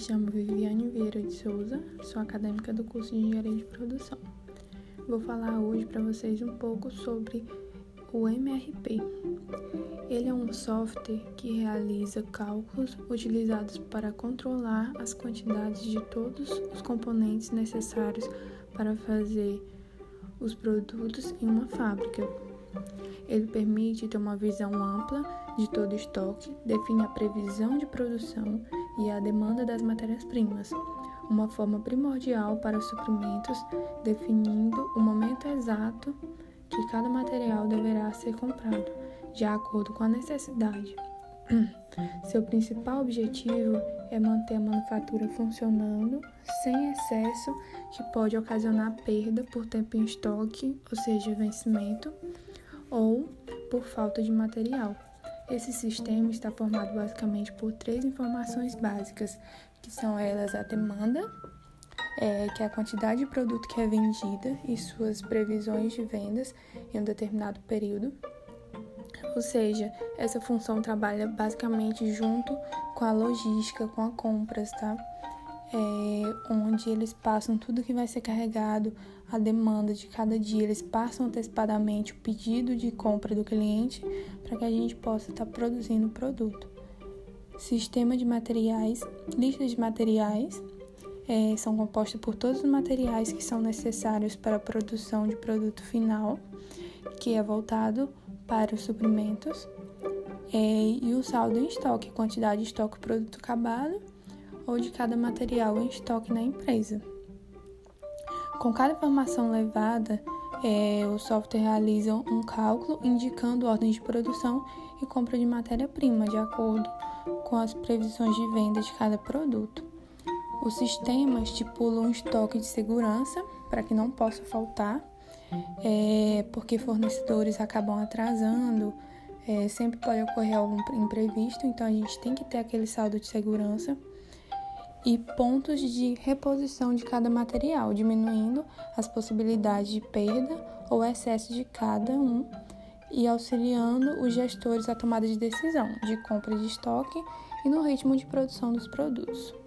chamo Viviane Vieira de Souza, sou acadêmica do curso de Engenharia de Produção. Vou falar hoje para vocês um pouco sobre o MRP. Ele é um software que realiza cálculos utilizados para controlar as quantidades de todos os componentes necessários para fazer os produtos em uma fábrica. Ele permite ter uma visão ampla de todo o estoque, define a previsão de produção e a demanda das matérias-primas, uma forma primordial para os suprimentos, definindo o momento exato que cada material deverá ser comprado, de acordo com a necessidade. Seu principal objetivo é manter a manufatura funcionando sem excesso que pode ocasionar perda por tempo em estoque, ou seja, vencimento, ou por falta de material. Esse sistema está formado basicamente por três informações básicas, que são elas a demanda, é, que é a quantidade de produto que é vendida e suas previsões de vendas em um determinado período. Ou seja, essa função trabalha basicamente junto com a logística, com a compras, tá? É, onde eles passam tudo que vai ser carregado, a demanda de cada dia, eles passam antecipadamente o pedido de compra do cliente para que a gente possa estar tá produzindo o produto. Sistema de materiais, lista de materiais, é, são compostas por todos os materiais que são necessários para a produção de produto final, que é voltado para os suprimentos, é, e o saldo em estoque, quantidade de estoque produto acabado ou de cada material em estoque na empresa. Com cada informação levada, é, o software realiza um cálculo indicando ordens de produção e compra de matéria-prima de acordo com as previsões de venda de cada produto. O sistema estipula um estoque de segurança para que não possa faltar, é, porque fornecedores acabam atrasando, é, sempre pode ocorrer algum imprevisto, então a gente tem que ter aquele saldo de segurança e pontos de reposição de cada material, diminuindo as possibilidades de perda ou excesso de cada um e auxiliando os gestores à tomada de decisão de compra de estoque e no ritmo de produção dos produtos.